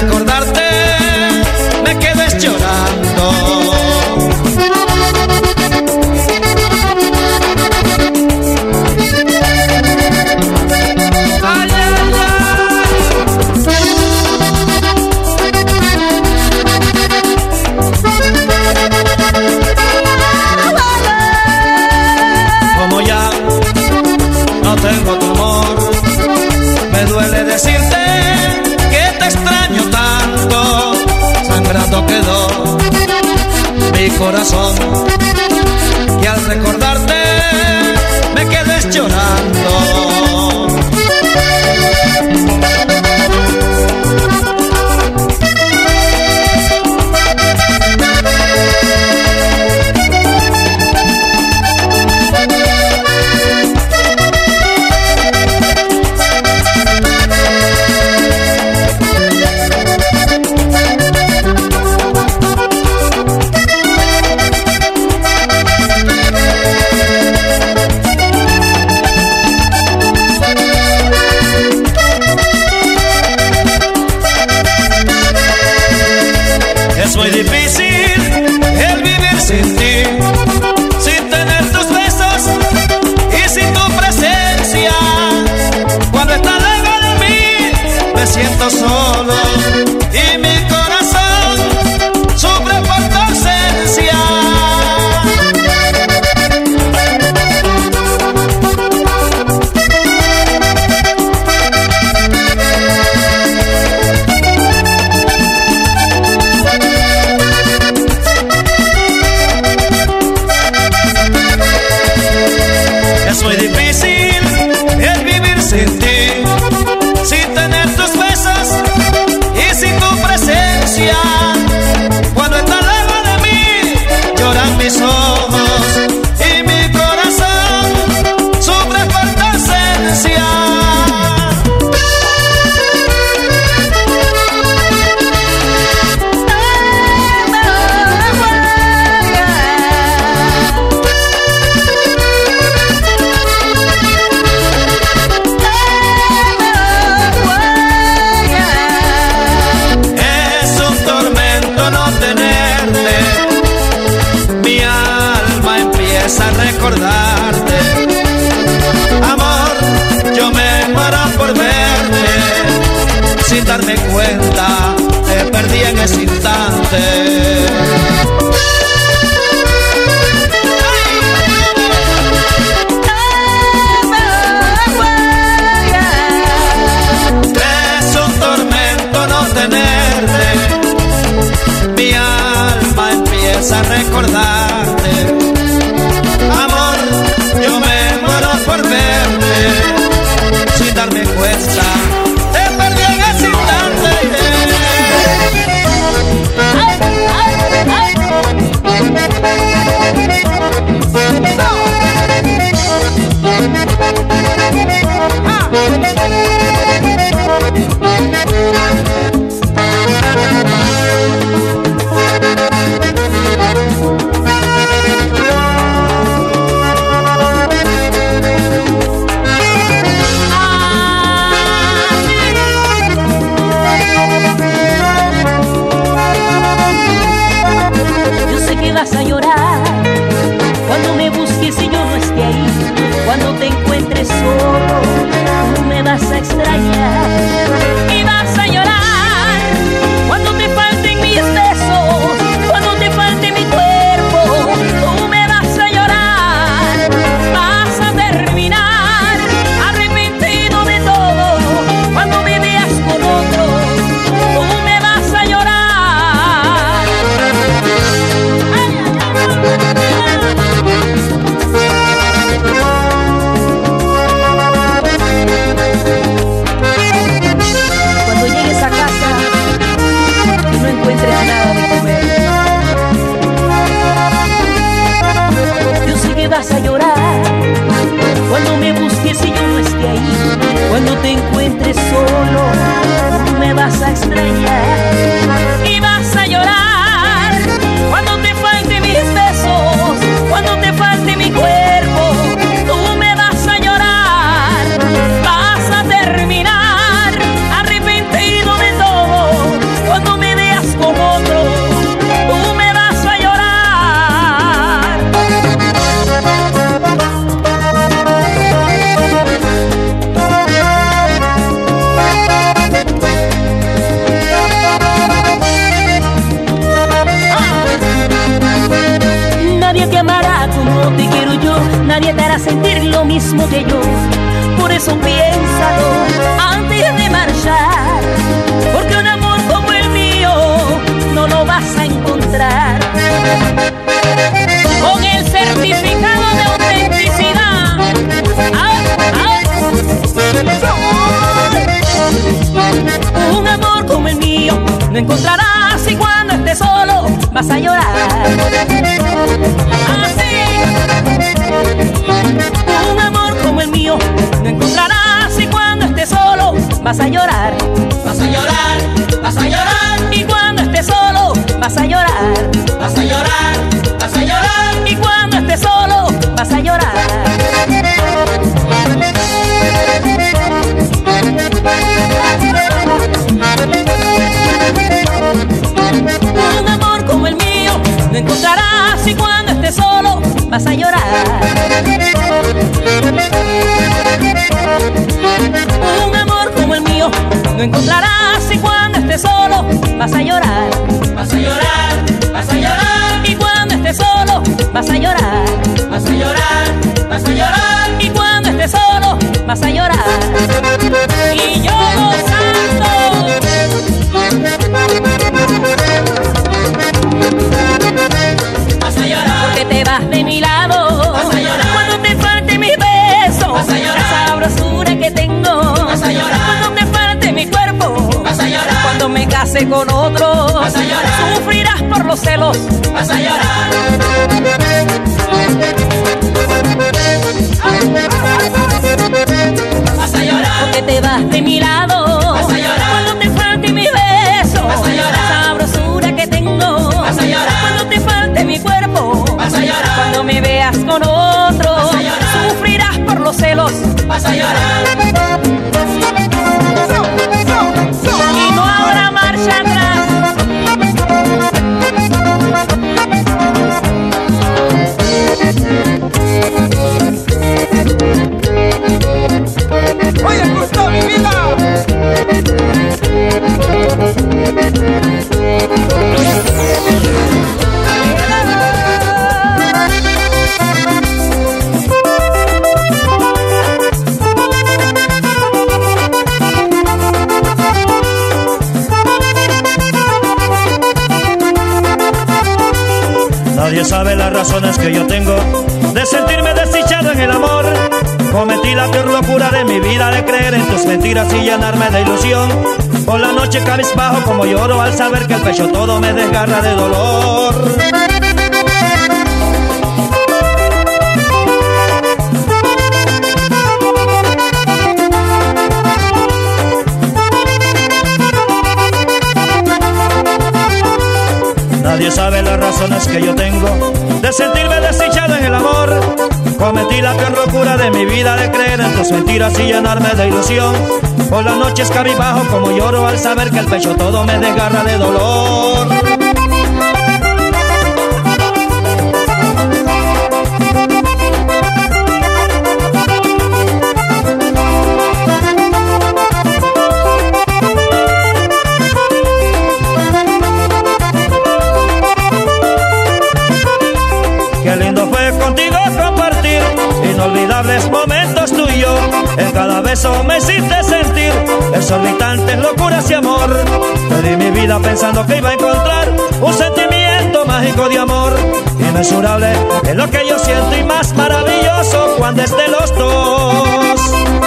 Y corazón. Y al recordarte y vas a llorar cuando te llorar. Vas a llorar, vas a llorar. Y cuando estés solo vas a llorar. Un amor como el mío no encontrarás y cuando estés solo vas a llorar. Un amor como el mío no encontrarás solo vas a llorar. Vas a llorar, vas a llorar. Y cuando estés solo vas a llorar. Case con otro. Vas a llorar. Sufrirás por los celos. Vas a llorar. Vas a llorar. Porque te vas de mi lado. Vas a llorar. Cuando te falte mi beso. Vas a llorar. Sabrosura que tengo. Vas a llorar. Cuando te falte mi cuerpo. Vas a llorar. Cuando me veas con otro. Vas a llorar. Sufrirás por los celos. Vas a llorar. Razones que yo tengo de sentirme desdichado en el amor. Cometí la peor locura de mi vida de creer en tus mentiras y llenarme de ilusión. Por la noche cabizbajo como lloro al saber que el pecho todo me desgarra de dolor. Mentiras y llenarme de ilusión. Por las noches cabizbajo como lloro al saber que el pecho todo me desgarra de dolor. De amor. Inmesurable es lo que yo siento y más maravilloso cuando es de los dos.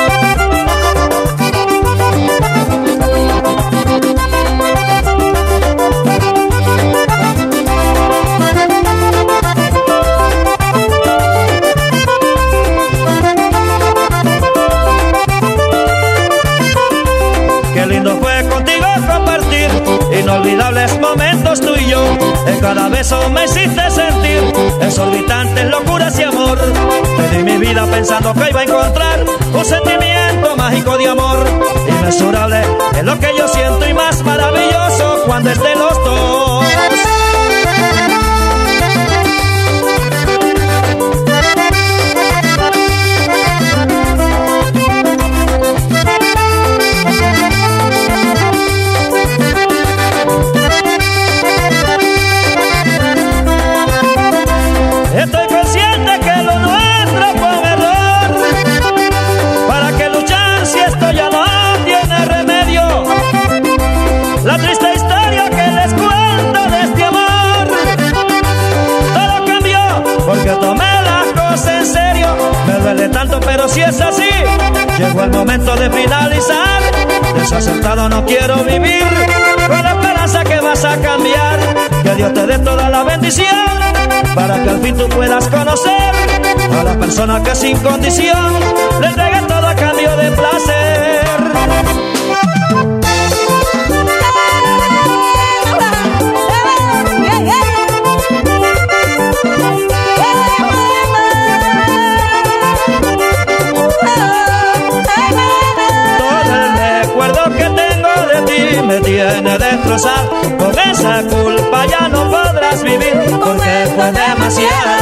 Cada beso me hiciste sentir exorbitantes locuras y amor. Di mi vida pensando que iba a encontrar un sentimiento mágico de amor. Inmesurable es lo que yo siento y más maravilloso cuando es de los finalizar. Desacertado no quiero vivir, con la esperanza que vas a cambiar. Que Dios te dé toda la bendición, para que al fin tú puedas conocer a la persona que sin condición le entregue todo a cambio de placer. Tiene destrozado. Con esa culpa ya no podrás vivir porque fue demasiado.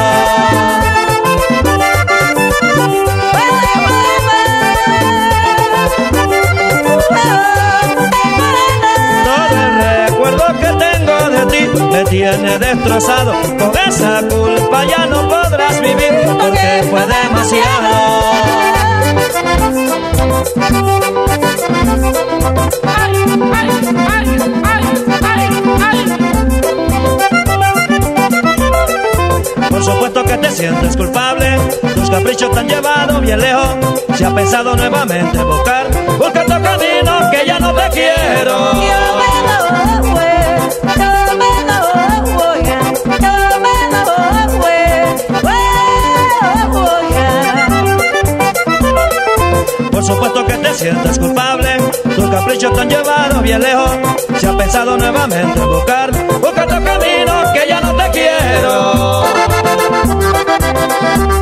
Todo el recuerdo que tengo de ti me tiene destrozado. Con esa culpa ya no podrás vivir porque fue sientes culpable, tus caprichos te han llevado bien lejos. Si has pensado nuevamente buscar, busca tu camino que ya no te quiero. Por supuesto que te sientes culpable, tus caprichos te han llevado bien lejos. Si has pensado nuevamente buscar, busca tu camino que ya no te quiero. Thank